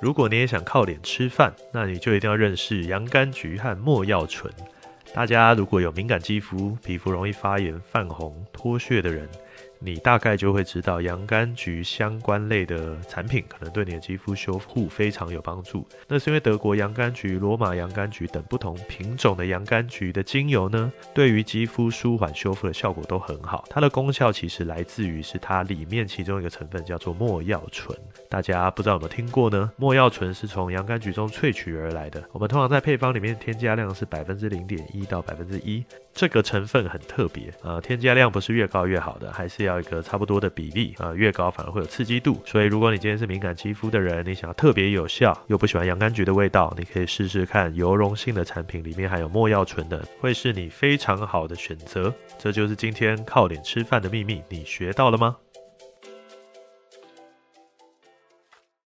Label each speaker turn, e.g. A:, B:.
A: 如果你也想靠脸吃饭，那你就一定要认识洋甘菊和莫药醇。大家如果有敏感肌肤、皮肤容易发炎、泛红、脱屑的人，你大概就会知道洋甘菊相关类的产品可能对你的肌肤修护非常有帮助。那是因为德国洋甘菊、罗马洋甘菊等不同品种的洋甘菊的精油呢，对于肌肤舒缓修复的效果都很好。它的功效其实来自于是它里面其中一个成分叫做没药醇。大家不知道有没有听过呢？没药醇是从洋甘菊中萃取而来的。我们通常在配方里面添加量是百分之零点一到百分之一。这个成分很特别，呃，添加量不是越高越好的，还是要一个差不多的比例，啊，越高反而会有刺激度。所以如果你今天是敏感肌肤的人，你想要特别有效，又不喜欢洋甘菊的味道，你可以试试看油溶性的产品，里面含有莫药醇的，会是你非常好的选择。这就是今天靠脸吃饭的秘密，你学到了吗？